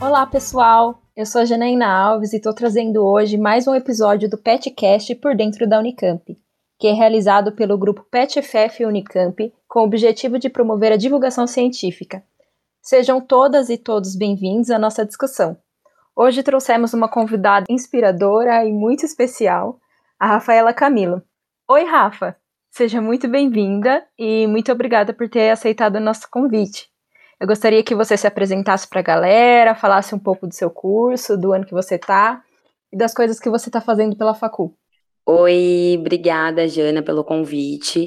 Olá, pessoal! Eu sou a Janaína Alves e estou trazendo hoje mais um episódio do PetCast por dentro da Unicamp, que é realizado pelo grupo PetFF Unicamp com o objetivo de promover a divulgação científica. Sejam todas e todos bem-vindos à nossa discussão. Hoje trouxemos uma convidada inspiradora e muito especial, a Rafaela Camilo. Oi, Rafa! Seja muito bem-vinda e muito obrigada por ter aceitado o nosso convite. Eu gostaria que você se apresentasse para a galera, falasse um pouco do seu curso, do ano que você está e das coisas que você está fazendo pela Facu. Oi, obrigada, Jana, pelo convite.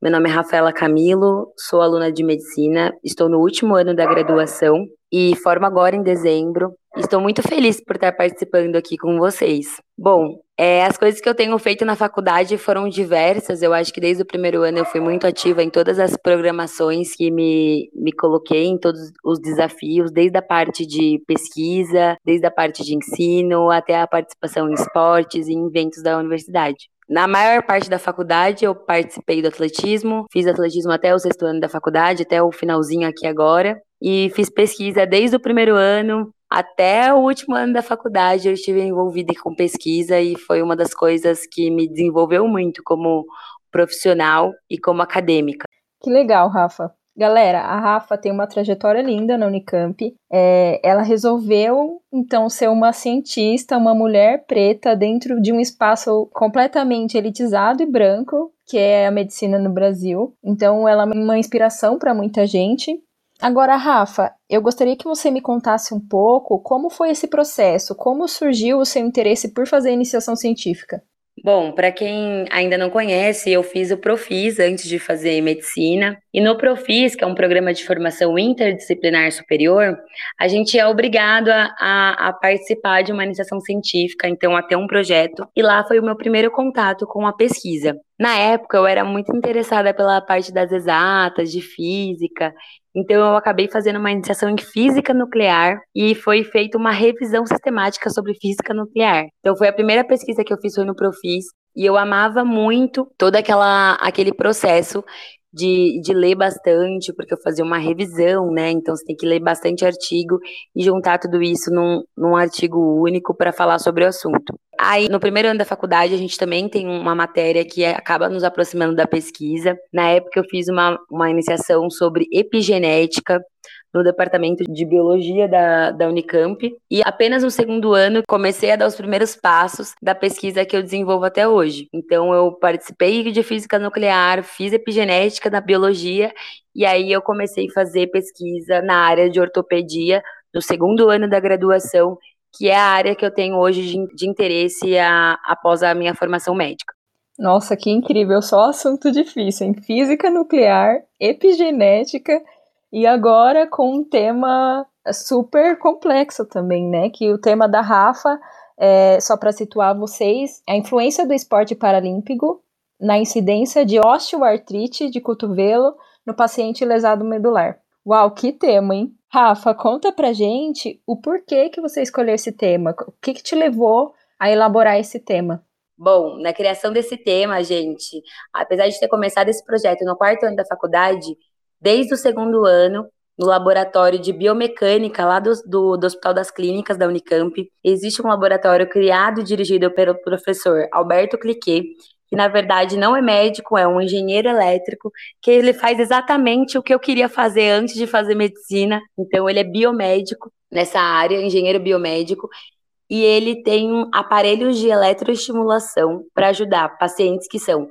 Meu nome é Rafaela Camilo, sou aluna de medicina, estou no último ano da graduação e formo agora em dezembro. Estou muito feliz por estar participando aqui com vocês. Bom, é, as coisas que eu tenho feito na faculdade foram diversas. Eu acho que desde o primeiro ano eu fui muito ativa em todas as programações que me, me coloquei, em todos os desafios, desde a parte de pesquisa, desde a parte de ensino, até a participação em esportes e eventos da universidade. Na maior parte da faculdade, eu participei do atletismo, fiz atletismo até o sexto ano da faculdade, até o finalzinho aqui agora, e fiz pesquisa desde o primeiro ano até o último ano da faculdade. Eu estive envolvida com pesquisa e foi uma das coisas que me desenvolveu muito como profissional e como acadêmica. Que legal, Rafa. Galera, a Rafa tem uma trajetória linda na Unicamp. É, ela resolveu, então, ser uma cientista, uma mulher preta dentro de um espaço completamente elitizado e branco, que é a medicina no Brasil. Então, ela é uma inspiração para muita gente. Agora, Rafa, eu gostaria que você me contasse um pouco como foi esse processo, como surgiu o seu interesse por fazer iniciação científica. Bom, para quem ainda não conhece, eu fiz o Profis antes de fazer medicina. E no Profis, que é um programa de formação interdisciplinar superior, a gente é obrigado a, a, a, participar de uma iniciação científica, então a ter um projeto. E lá foi o meu primeiro contato com a pesquisa. Na época, eu era muito interessada pela parte das exatas, de física, então eu acabei fazendo uma iniciação em física nuclear e foi feita uma revisão sistemática sobre física nuclear. Então foi a primeira pesquisa que eu fiz foi no Profis e eu amava muito todo aquela, aquele processo de, de ler bastante, porque eu fazia uma revisão, né? Então você tem que ler bastante artigo e juntar tudo isso num, num artigo único para falar sobre o assunto. Aí, no primeiro ano da faculdade, a gente também tem uma matéria que acaba nos aproximando da pesquisa. Na época, eu fiz uma, uma iniciação sobre epigenética, no departamento de biologia da, da Unicamp. E apenas no segundo ano comecei a dar os primeiros passos da pesquisa que eu desenvolvo até hoje. Então eu participei de física nuclear, fiz epigenética da biologia e aí eu comecei a fazer pesquisa na área de ortopedia no segundo ano da graduação, que é a área que eu tenho hoje de, de interesse a, após a minha formação médica. Nossa, que incrível! Só assunto difícil, em física nuclear, epigenética e agora com um tema super complexo também, né? Que o tema da Rafa, é, só para situar vocês, a influência do esporte paralímpico na incidência de osteoartrite de cotovelo no paciente lesado medular. Uau, que tema, hein? Rafa, conta pra gente o porquê que você escolheu esse tema. O que, que te levou a elaborar esse tema? Bom, na criação desse tema, gente, apesar de ter começado esse projeto no quarto ano da faculdade, desde o segundo ano, no laboratório de biomecânica lá do, do, do, Hospital das Clínicas da Unicamp. Existe um laboratório criado e dirigido pelo professor Alberto Cliquet, que na verdade não é médico, é um engenheiro elétrico, que ele faz exatamente o que eu queria fazer antes de fazer medicina. Então ele é biomédico nessa área, engenheiro biomédico, e ele tem aparelhos de eletroestimulação para ajudar pacientes que são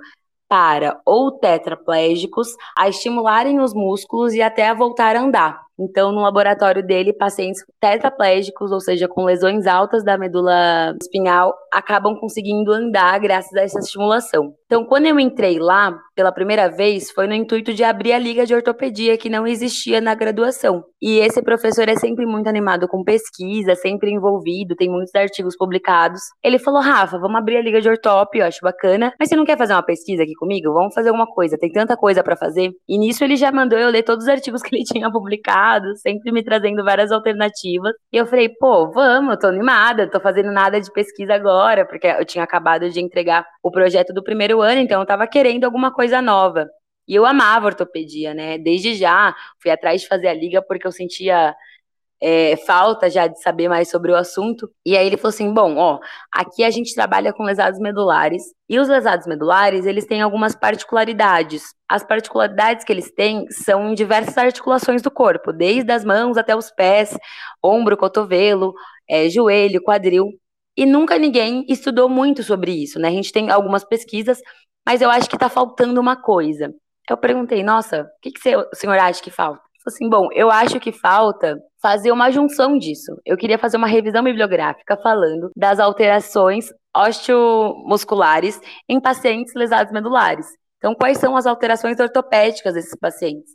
para ou tetraplégicos a estimularem os músculos e até a voltar a andar. Então, no laboratório dele, pacientes tetraplégicos, ou seja, com lesões altas da medula espinhal, acabam conseguindo andar graças a essa estimulação. Então, quando eu entrei lá pela primeira vez, foi no intuito de abrir a liga de ortopedia que não existia na graduação. E esse professor é sempre muito animado com pesquisa, sempre envolvido, tem muitos artigos publicados. Ele falou: Rafa, vamos abrir a liga de ortop, eu acho bacana, mas você não quer fazer uma pesquisa aqui comigo? Vamos fazer alguma coisa, tem tanta coisa para fazer. E nisso ele já mandou eu ler todos os artigos que ele tinha publicado sempre me trazendo várias alternativas. E eu falei, pô, vamos, tô animada, tô fazendo nada de pesquisa agora, porque eu tinha acabado de entregar o projeto do primeiro ano, então eu tava querendo alguma coisa nova. E eu amava ortopedia, né? Desde já fui atrás de fazer a liga porque eu sentia é, falta já de saber mais sobre o assunto. E aí ele falou assim: bom, ó, aqui a gente trabalha com lesados medulares. E os lesados medulares, eles têm algumas particularidades. As particularidades que eles têm são em diversas articulações do corpo, desde as mãos até os pés, ombro, cotovelo, é, joelho, quadril. E nunca ninguém estudou muito sobre isso, né? A gente tem algumas pesquisas, mas eu acho que está faltando uma coisa. Eu perguntei, nossa, o que, que o senhor acha que falta? Assim, bom, eu acho que falta fazer uma junção disso. Eu queria fazer uma revisão bibliográfica falando das alterações osteomusculares em pacientes lesados medulares. Então, quais são as alterações ortopédicas desses pacientes?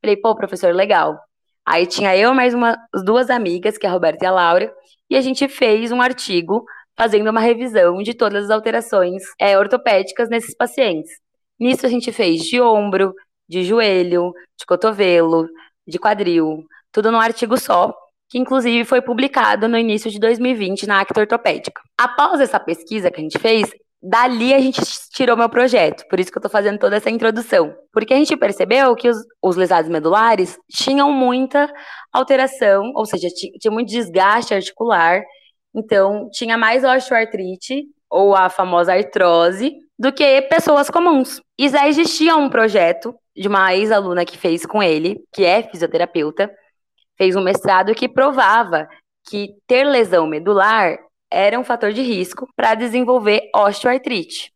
Falei, pô, professor, legal. Aí tinha eu mais uma, duas amigas, que é a Roberta e a Laura, e a gente fez um artigo fazendo uma revisão de todas as alterações é, ortopédicas nesses pacientes. Nisso a gente fez de ombro, de joelho, de cotovelo, de quadril, tudo num artigo só, que inclusive foi publicado no início de 2020 na Acta Ortopédica. Após essa pesquisa que a gente fez, dali a gente tirou meu projeto, por isso que eu estou fazendo toda essa introdução. Porque a gente percebeu que os, os lesados medulares tinham muita alteração, ou seja, tinha muito desgaste articular, então tinha mais osteoartrite, ou a famosa artrose, do que pessoas comuns. E já existia um projeto de uma ex-aluna que fez com ele, que é fisioterapeuta, fez um mestrado que provava que ter lesão medular era um fator de risco para desenvolver osteoartrite.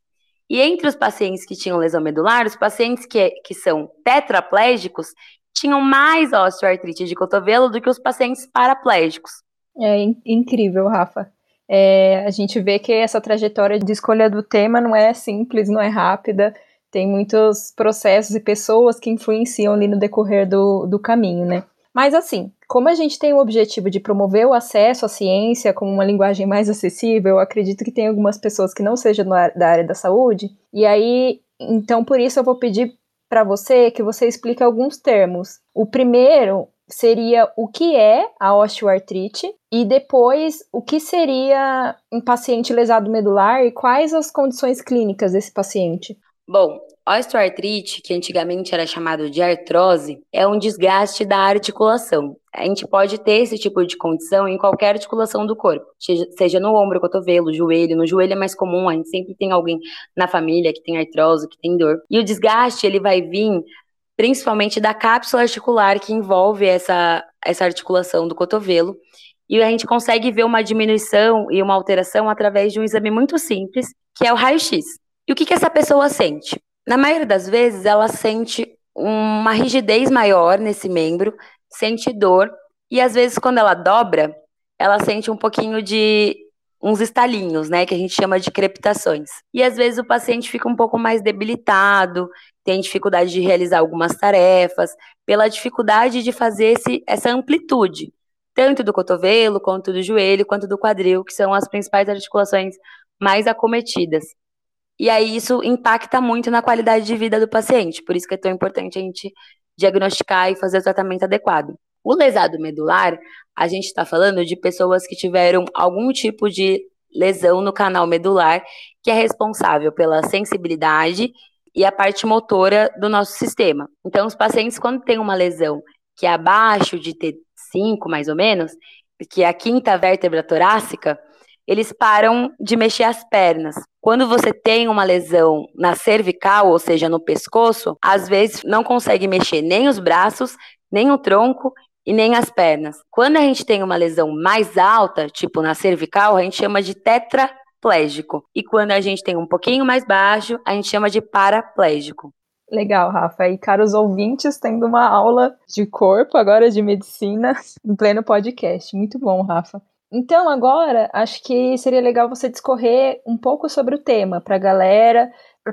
E entre os pacientes que tinham lesão medular, os pacientes que, que são tetraplégicos tinham mais osteoartrite de cotovelo do que os pacientes paraplégicos. É incrível, Rafa. É, a gente vê que essa trajetória de escolha do tema não é simples, não é rápida tem muitos processos e pessoas que influenciam ali no decorrer do, do caminho, né? Mas assim, como a gente tem o objetivo de promover o acesso à ciência com uma linguagem mais acessível, eu acredito que tem algumas pessoas que não sejam da área da saúde, e aí, então por isso eu vou pedir para você que você explique alguns termos. O primeiro seria o que é a osteoartrite e depois o que seria um paciente lesado medular e quais as condições clínicas desse paciente. Bom, osteoartrite, que antigamente era chamado de artrose, é um desgaste da articulação. A gente pode ter esse tipo de condição em qualquer articulação do corpo, seja no ombro, cotovelo, joelho. No joelho é mais comum, a gente sempre tem alguém na família que tem artrose, que tem dor. E o desgaste, ele vai vir principalmente da cápsula articular que envolve essa, essa articulação do cotovelo. E a gente consegue ver uma diminuição e uma alteração através de um exame muito simples, que é o raio-x. E o que, que essa pessoa sente? Na maioria das vezes, ela sente uma rigidez maior nesse membro, sente dor, e às vezes, quando ela dobra, ela sente um pouquinho de uns estalinhos, né, que a gente chama de crepitações. E às vezes o paciente fica um pouco mais debilitado, tem dificuldade de realizar algumas tarefas, pela dificuldade de fazer esse, essa amplitude, tanto do cotovelo, quanto do joelho, quanto do quadril, que são as principais articulações mais acometidas. E aí isso impacta muito na qualidade de vida do paciente, por isso que é tão importante a gente diagnosticar e fazer o tratamento adequado. O lesado medular, a gente está falando de pessoas que tiveram algum tipo de lesão no canal medular, que é responsável pela sensibilidade e a parte motora do nosso sistema. Então, os pacientes, quando têm uma lesão que é abaixo de T5, mais ou menos, que é a quinta vértebra torácica, eles param de mexer as pernas. Quando você tem uma lesão na cervical, ou seja, no pescoço, às vezes não consegue mexer nem os braços, nem o tronco e nem as pernas. Quando a gente tem uma lesão mais alta, tipo na cervical, a gente chama de tetraplégico. E quando a gente tem um pouquinho mais baixo, a gente chama de paraplégico. Legal, Rafa. E caros ouvintes, tendo uma aula de corpo, agora de medicina, em pleno podcast. Muito bom, Rafa. Então, agora, acho que seria legal você discorrer um pouco sobre o tema para a galera,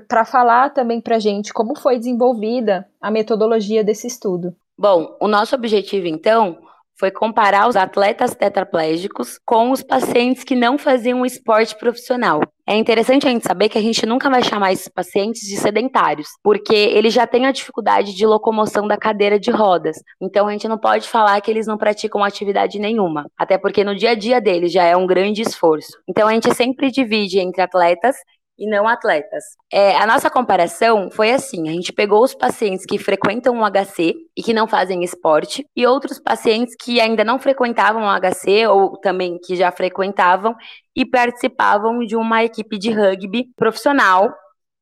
para falar também para a gente como foi desenvolvida a metodologia desse estudo. Bom, o nosso objetivo, então, foi comparar os atletas tetraplégicos com os pacientes que não faziam esporte profissional. É interessante a gente saber que a gente nunca vai chamar esses pacientes de sedentários, porque eles já têm a dificuldade de locomoção da cadeira de rodas. Então a gente não pode falar que eles não praticam atividade nenhuma, até porque no dia a dia deles já é um grande esforço. Então a gente sempre divide entre atletas e não atletas. É, a nossa comparação foi assim: a gente pegou os pacientes que frequentam o HC e que não fazem esporte, e outros pacientes que ainda não frequentavam o HC ou também que já frequentavam e participavam de uma equipe de rugby profissional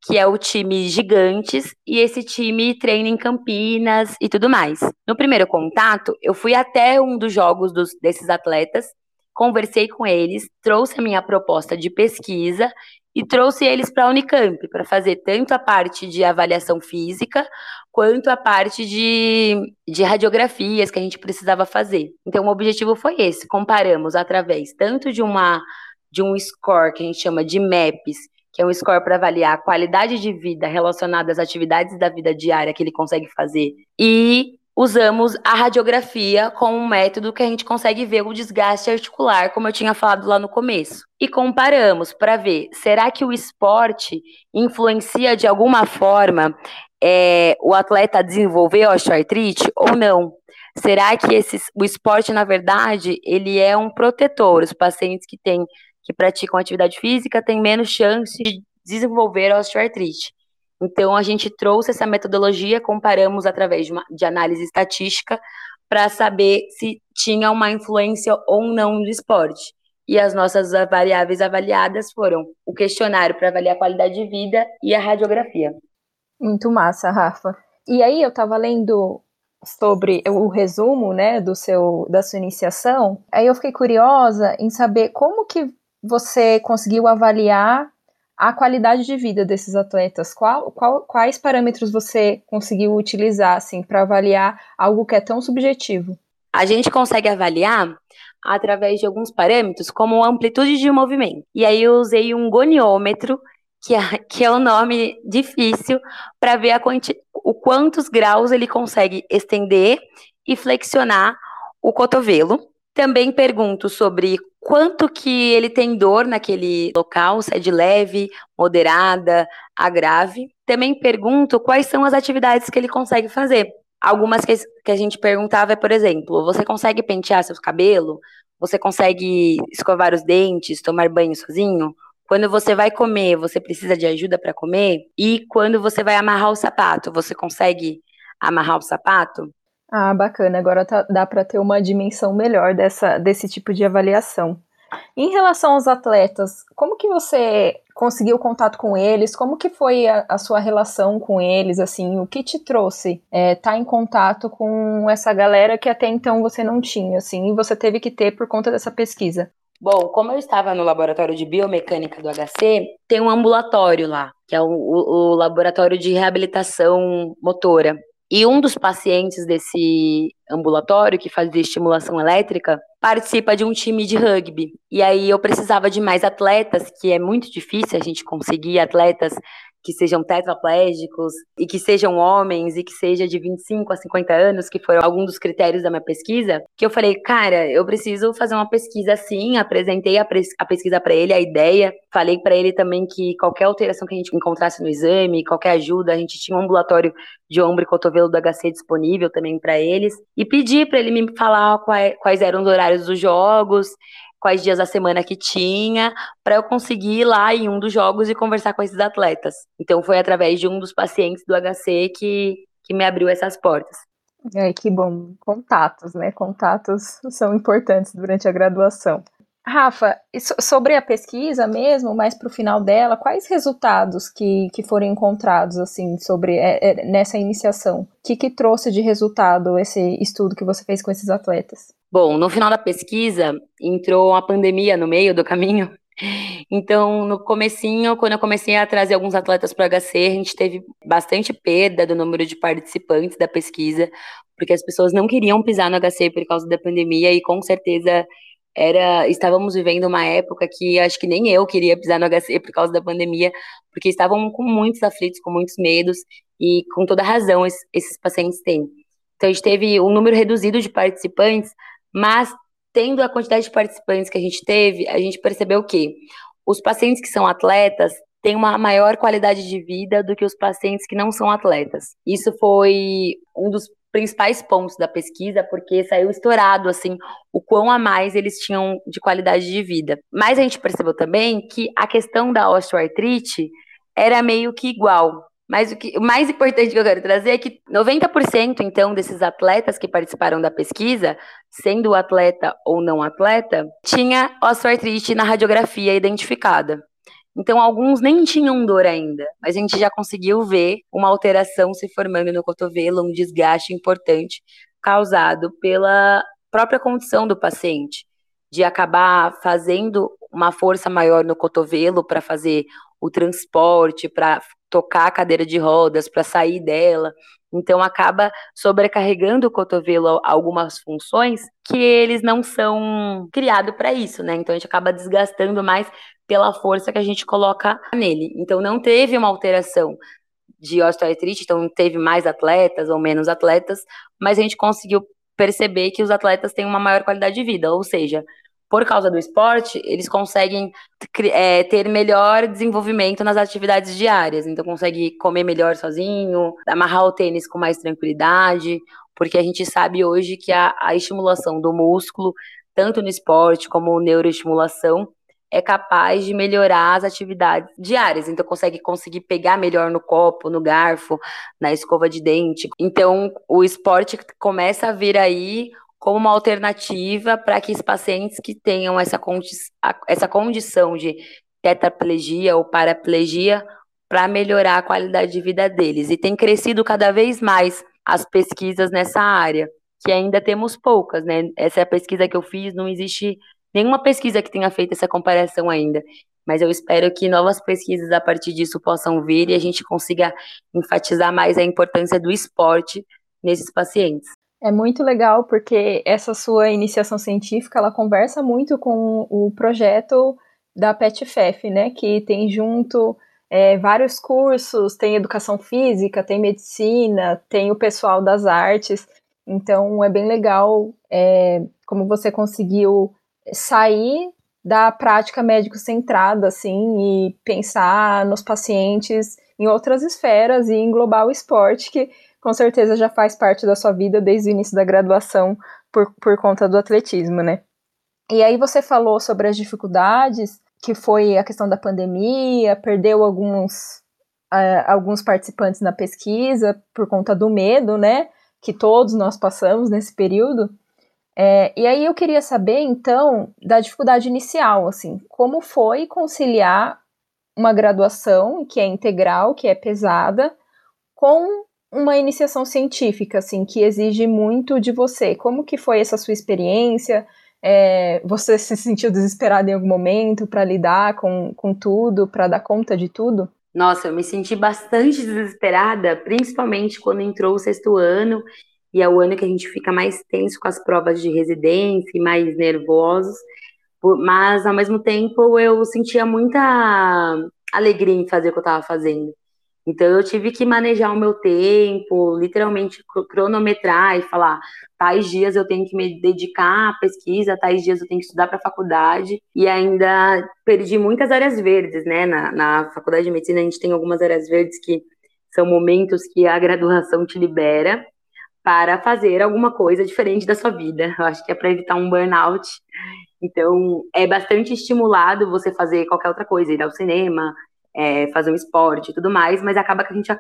que é o time Gigantes, e esse time treina em Campinas e tudo mais. No primeiro contato, eu fui até um dos jogos dos, desses atletas, conversei com eles, trouxe a minha proposta de pesquisa e trouxe eles para a Unicamp para fazer tanto a parte de avaliação física quanto a parte de, de radiografias que a gente precisava fazer. Então, o objetivo foi esse: comparamos através tanto de uma de um score que a gente chama de MAPS, que é um score para avaliar a qualidade de vida relacionada às atividades da vida diária que ele consegue fazer. E usamos a radiografia como um método que a gente consegue ver o desgaste articular, como eu tinha falado lá no começo. E comparamos para ver, será que o esporte influencia de alguma forma é, o atleta a desenvolver osteoartrite ou não? Será que o esporte, na verdade, ele é um protetor? Os pacientes que têm que praticam atividade física têm menos chance de desenvolver osteoartrite. Então, a gente trouxe essa metodologia, comparamos através de, uma, de análise estatística para saber se tinha uma influência ou não no esporte. E as nossas variáveis avaliadas foram o questionário para avaliar a qualidade de vida e a radiografia. Muito massa, Rafa. E aí eu estava lendo sobre o resumo, né, do seu da sua iniciação. Aí eu fiquei curiosa em saber como que você conseguiu avaliar a qualidade de vida desses atletas? Qual, qual, quais parâmetros você conseguiu utilizar assim, para avaliar algo que é tão subjetivo? A gente consegue avaliar através de alguns parâmetros, como amplitude de movimento. E aí eu usei um goniômetro, que é, que é um nome difícil, para ver a quanti, o quantos graus ele consegue estender e flexionar o cotovelo. Também pergunto sobre quanto que ele tem dor naquele local, se é de leve, moderada, a grave. Também pergunto quais são as atividades que ele consegue fazer. Algumas que, que a gente perguntava é, por exemplo, você consegue pentear seus cabelos? Você consegue escovar os dentes, tomar banho sozinho? Quando você vai comer, você precisa de ajuda para comer? E quando você vai amarrar o sapato, você consegue amarrar o sapato? Ah, bacana. Agora tá, dá para ter uma dimensão melhor dessa, desse tipo de avaliação. Em relação aos atletas, como que você conseguiu contato com eles? Como que foi a, a sua relação com eles? Assim, o que te trouxe estar é, tá em contato com essa galera que até então você não tinha, assim, e você teve que ter por conta dessa pesquisa? Bom, como eu estava no laboratório de biomecânica do HC, tem um ambulatório lá, que é o, o, o laboratório de reabilitação motora. E um dos pacientes desse ambulatório, que fazia estimulação elétrica, participa de um time de rugby. E aí eu precisava de mais atletas, que é muito difícil a gente conseguir atletas que sejam tetraplégicos e que sejam homens e que seja de 25 a 50 anos, que foram alguns dos critérios da minha pesquisa, que eu falei, cara, eu preciso fazer uma pesquisa assim, apresentei a, a pesquisa para ele, a ideia, falei para ele também que qualquer alteração que a gente encontrasse no exame, qualquer ajuda, a gente tinha um ambulatório de ombro e cotovelo do HC disponível também para eles, e pedi para ele me falar quais, quais eram os horários dos jogos, quais dias da semana que tinha, para eu conseguir ir lá em um dos jogos e conversar com esses atletas. Então foi através de um dos pacientes do HC que, que me abriu essas portas. É, que bom. Contatos, né? Contatos são importantes durante a graduação. Rafa, sobre a pesquisa mesmo, mais para o final dela, quais resultados que, que foram encontrados assim sobre é, é, nessa iniciação? O que, que trouxe de resultado esse estudo que você fez com esses atletas? Bom, no final da pesquisa entrou uma pandemia no meio do caminho. Então, no comecinho, quando eu comecei a trazer alguns atletas para o HC, a gente teve bastante perda do número de participantes da pesquisa, porque as pessoas não queriam pisar no HC por causa da pandemia e com certeza era estávamos vivendo uma época que acho que nem eu queria pisar no HC por causa da pandemia, porque estavam com muitos aflitos, com muitos medos e com toda razão esses, esses pacientes têm. Então a gente teve um número reduzido de participantes, mas tendo a quantidade de participantes que a gente teve, a gente percebeu que os pacientes que são atletas têm uma maior qualidade de vida do que os pacientes que não são atletas. Isso foi um dos principais pontos da pesquisa, porque saiu estourado, assim, o quão a mais eles tinham de qualidade de vida. Mas a gente percebeu também que a questão da osteoartrite era meio que igual. Mas o, que, o mais importante que eu quero trazer é que 90% então desses atletas que participaram da pesquisa, sendo atleta ou não atleta, tinha osteoartrite na radiografia identificada. Então, alguns nem tinham dor ainda, mas a gente já conseguiu ver uma alteração se formando no cotovelo, um desgaste importante causado pela própria condição do paciente, de acabar fazendo uma força maior no cotovelo para fazer o transporte, para tocar a cadeira de rodas, para sair dela. Então acaba sobrecarregando o cotovelo algumas funções que eles não são criados para isso, né? Então a gente acaba desgastando mais pela força que a gente coloca nele. Então não teve uma alteração de osteoartrite, então teve mais atletas ou menos atletas, mas a gente conseguiu perceber que os atletas têm uma maior qualidade de vida, ou seja, por causa do esporte, eles conseguem é, ter melhor desenvolvimento nas atividades diárias. Então, consegue comer melhor sozinho, amarrar o tênis com mais tranquilidade, porque a gente sabe hoje que a, a estimulação do músculo, tanto no esporte como neuroestimulação, é capaz de melhorar as atividades diárias. Então, consegue conseguir pegar melhor no copo, no garfo, na escova de dente. Então, o esporte começa a vir aí como uma alternativa para que os pacientes que tenham essa, condi essa condição de tetraplegia ou paraplegia para melhorar a qualidade de vida deles. E tem crescido cada vez mais as pesquisas nessa área, que ainda temos poucas, né? Essa é a pesquisa que eu fiz, não existe nenhuma pesquisa que tenha feito essa comparação ainda. Mas eu espero que novas pesquisas a partir disso possam vir e a gente consiga enfatizar mais a importância do esporte nesses pacientes. É muito legal porque essa sua iniciação científica ela conversa muito com o projeto da PetFef, né? Que tem junto é, vários cursos, tem educação física, tem medicina, tem o pessoal das artes. Então é bem legal é, como você conseguiu sair da prática médico-centrada, assim, e pensar nos pacientes em outras esferas e englobar o esporte, que com certeza já faz parte da sua vida desde o início da graduação por, por conta do atletismo, né? E aí você falou sobre as dificuldades, que foi a questão da pandemia, perdeu alguns, uh, alguns participantes na pesquisa por conta do medo, né? Que todos nós passamos nesse período. É, e aí eu queria saber, então, da dificuldade inicial, assim, como foi conciliar uma graduação que é integral, que é pesada, com uma iniciação científica, assim, que exige muito de você. Como que foi essa sua experiência? É, você se sentiu desesperado em algum momento para lidar com, com tudo, para dar conta de tudo? Nossa, eu me senti bastante desesperada, principalmente quando entrou o sexto ano e é o ano que a gente fica mais tenso com as provas de residência e mais nervosos, mas ao mesmo tempo eu sentia muita alegria em fazer o que eu estava fazendo. Então eu tive que manejar o meu tempo, literalmente cronometrar e falar, tais dias eu tenho que me dedicar à pesquisa, tais dias eu tenho que estudar para a faculdade, e ainda perdi muitas áreas verdes, né? Na, na faculdade de medicina a gente tem algumas áreas verdes que são momentos que a graduação te libera, para fazer alguma coisa diferente da sua vida. Eu acho que é para evitar um burnout. Então, é bastante estimulado você fazer qualquer outra coisa, ir ao cinema, é, fazer um esporte e tudo mais, mas acaba que a gente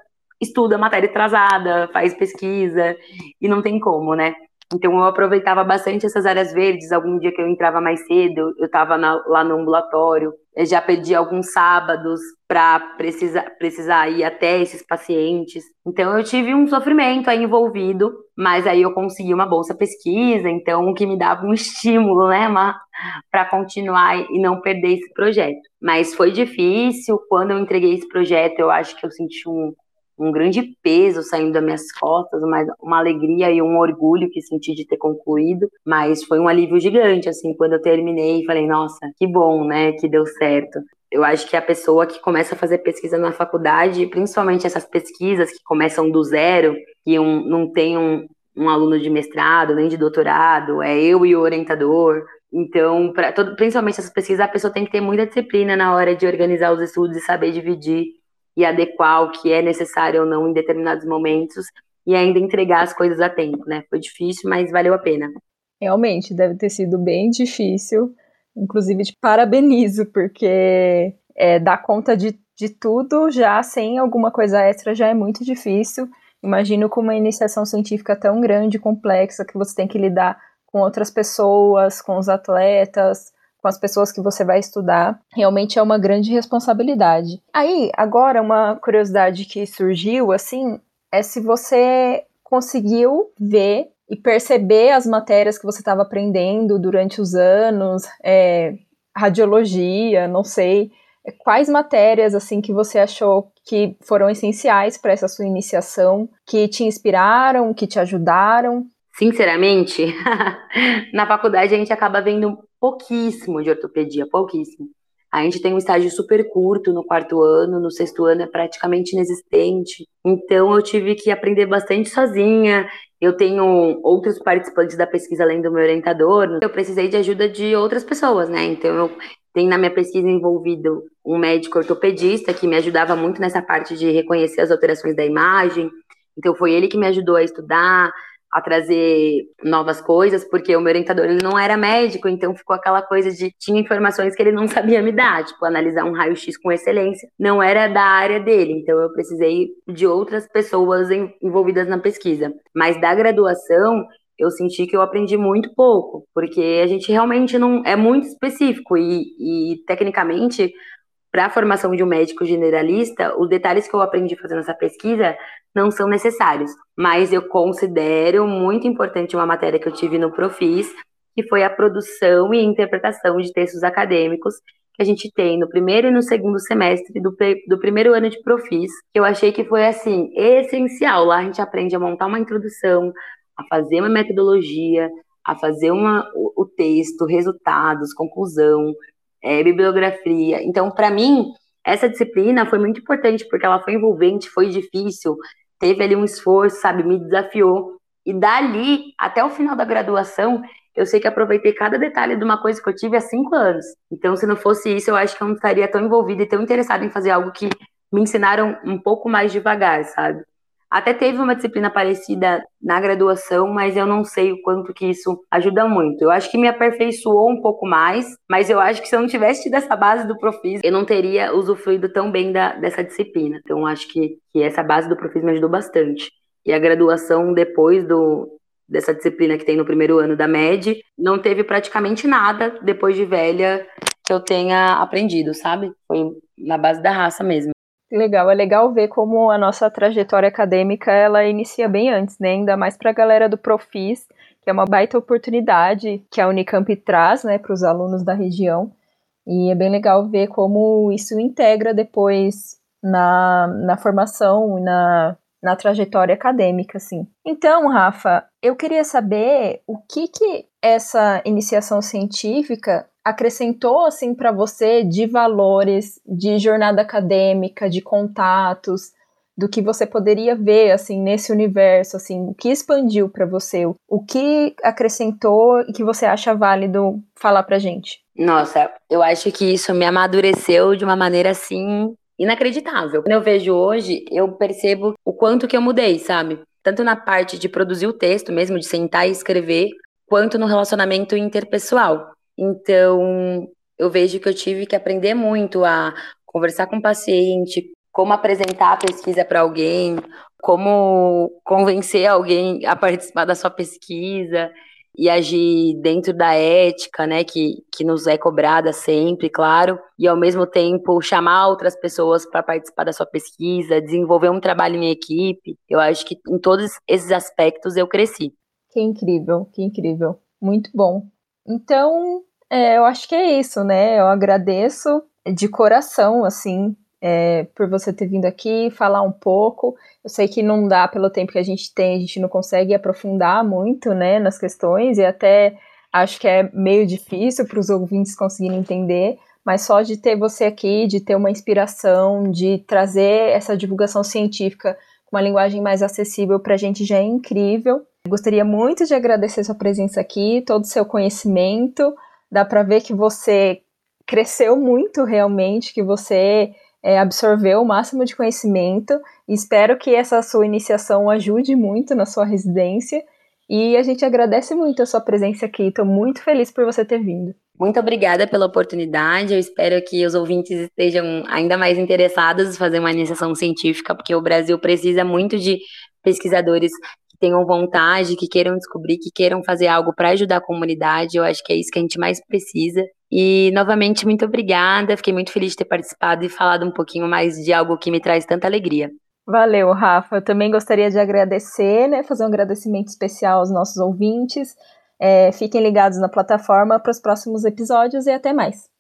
estuda matéria atrasada, faz pesquisa, e não tem como, né? Então eu aproveitava bastante essas áreas verdes. Algum dia que eu entrava mais cedo, eu estava lá no ambulatório. Eu já pedi alguns sábados para precisar, precisar ir até esses pacientes. Então eu tive um sofrimento aí envolvido, mas aí eu consegui uma bolsa pesquisa, então o que me dava um estímulo, né, para continuar e não perder esse projeto. Mas foi difícil. Quando eu entreguei esse projeto, eu acho que eu senti um, um grande peso saindo das minhas costas, uma, uma alegria e um orgulho que senti de ter concluído, mas foi um alívio gigante, assim, quando eu terminei, falei, nossa, que bom, né, que deu certo. Eu acho que a pessoa que começa a fazer pesquisa na faculdade, principalmente essas pesquisas que começam do zero, que um, não tem um, um aluno de mestrado nem de doutorado, é eu e o orientador, então, pra, todo, principalmente essas pesquisas, a pessoa tem que ter muita disciplina na hora de organizar os estudos e saber dividir e adequar o que é necessário ou não em determinados momentos. e ainda entregar as coisas a tempo, né? Foi difícil, mas valeu a pena. Realmente, deve ter sido bem difícil. Inclusive, te parabenizo, porque é, dar conta de, de tudo já sem alguma coisa extra já é muito difícil. Imagino com uma iniciação científica tão grande, complexa, que você tem que lidar com outras pessoas, com os atletas, com as pessoas que você vai estudar, realmente é uma grande responsabilidade. Aí, agora, uma curiosidade que surgiu, assim, é se você conseguiu ver e perceber as matérias que você estava aprendendo durante os anos, é, radiologia, não sei, quais matérias assim que você achou que foram essenciais para essa sua iniciação, que te inspiraram, que te ajudaram? Sinceramente, na faculdade a gente acaba vendo pouquíssimo de ortopedia, pouquíssimo. A gente tem um estágio super curto no quarto ano, no sexto ano é praticamente inexistente. Então eu tive que aprender bastante sozinha. Eu tenho outros participantes da pesquisa além do meu orientador. Eu precisei de ajuda de outras pessoas, né? Então eu tenho na minha pesquisa envolvido um médico ortopedista que me ajudava muito nessa parte de reconhecer as alterações da imagem. Então foi ele que me ajudou a estudar, a trazer novas coisas, porque o meu orientador ele não era médico, então ficou aquela coisa de tinha informações que ele não sabia me dar, tipo analisar um raio-x com excelência, não era da área dele, então eu precisei de outras pessoas envolvidas na pesquisa. Mas da graduação, eu senti que eu aprendi muito pouco, porque a gente realmente não é muito específico e, e tecnicamente para a formação de um médico generalista, os detalhes que eu aprendi fazendo essa pesquisa não são necessários, mas eu considero muito importante uma matéria que eu tive no Profis, que foi a produção e interpretação de textos acadêmicos que a gente tem no primeiro e no segundo semestre do, do primeiro ano de Profis, que eu achei que foi assim essencial. Lá a gente aprende a montar uma introdução, a fazer uma metodologia, a fazer uma, o, o texto, resultados, conclusão, é, bibliografia. Então, para mim, essa disciplina foi muito importante porque ela foi envolvente, foi difícil, teve ali um esforço, sabe, me desafiou. E dali, até o final da graduação, eu sei que aproveitei cada detalhe de uma coisa que eu tive há cinco anos. Então, se não fosse isso, eu acho que eu não estaria tão envolvida e tão interessada em fazer algo que me ensinaram um pouco mais devagar, sabe? Até teve uma disciplina parecida na graduação, mas eu não sei o quanto que isso ajuda muito. Eu acho que me aperfeiçoou um pouco mais, mas eu acho que se eu não tivesse tido essa base do Profis, eu não teria usufruído tão bem da, dessa disciplina. Então, acho que, que essa base do Profis me ajudou bastante. E a graduação, depois do, dessa disciplina que tem no primeiro ano da MED, não teve praticamente nada depois de velha que eu tenha aprendido, sabe? Foi na base da raça mesmo. Legal, é legal ver como a nossa trajetória acadêmica ela inicia bem antes, né? Ainda mais para a galera do Profis, que é uma baita oportunidade que a Unicamp traz, né, para os alunos da região. E é bem legal ver como isso integra depois na, na formação, na, na trajetória acadêmica, assim. Então, Rafa, eu queria saber o que que essa iniciação científica acrescentou assim para você de valores, de jornada acadêmica, de contatos, do que você poderia ver assim nesse universo, assim, o que expandiu para você, o que acrescentou e que você acha válido falar pra gente? Nossa, eu acho que isso me amadureceu de uma maneira assim inacreditável. Quando eu vejo hoje, eu percebo o quanto que eu mudei, sabe? Tanto na parte de produzir o texto mesmo, de sentar e escrever, quanto no relacionamento interpessoal. Então, eu vejo que eu tive que aprender muito a conversar com o paciente, como apresentar a pesquisa para alguém, como convencer alguém a participar da sua pesquisa e agir dentro da ética, né, que, que nos é cobrada sempre, claro, e ao mesmo tempo chamar outras pessoas para participar da sua pesquisa, desenvolver um trabalho em equipe. Eu acho que em todos esses aspectos eu cresci. Que incrível, que incrível. Muito bom. Então, é, eu acho que é isso, né? Eu agradeço de coração, assim, é, por você ter vindo aqui falar um pouco. Eu sei que não dá pelo tempo que a gente tem, a gente não consegue aprofundar muito, né, nas questões, e até acho que é meio difícil para os ouvintes conseguirem entender, mas só de ter você aqui, de ter uma inspiração, de trazer essa divulgação científica com uma linguagem mais acessível para a gente já é incrível. Gostaria muito de agradecer sua presença aqui, todo o seu conhecimento. Dá para ver que você cresceu muito realmente, que você é, absorver o máximo de conhecimento. Espero que essa sua iniciação ajude muito na sua residência. E a gente agradece muito a sua presença aqui. Estou muito feliz por você ter vindo. Muito obrigada pela oportunidade. Eu espero que os ouvintes estejam ainda mais interessados em fazer uma iniciação científica, porque o Brasil precisa muito de pesquisadores que tenham vontade, que queiram descobrir, que queiram fazer algo para ajudar a comunidade. Eu acho que é isso que a gente mais precisa. E, novamente, muito obrigada. Fiquei muito feliz de ter participado e falado um pouquinho mais de algo que me traz tanta alegria. Valeu, Rafa. Eu também gostaria de agradecer, né, fazer um agradecimento especial aos nossos ouvintes. É, fiquem ligados na plataforma para os próximos episódios e até mais.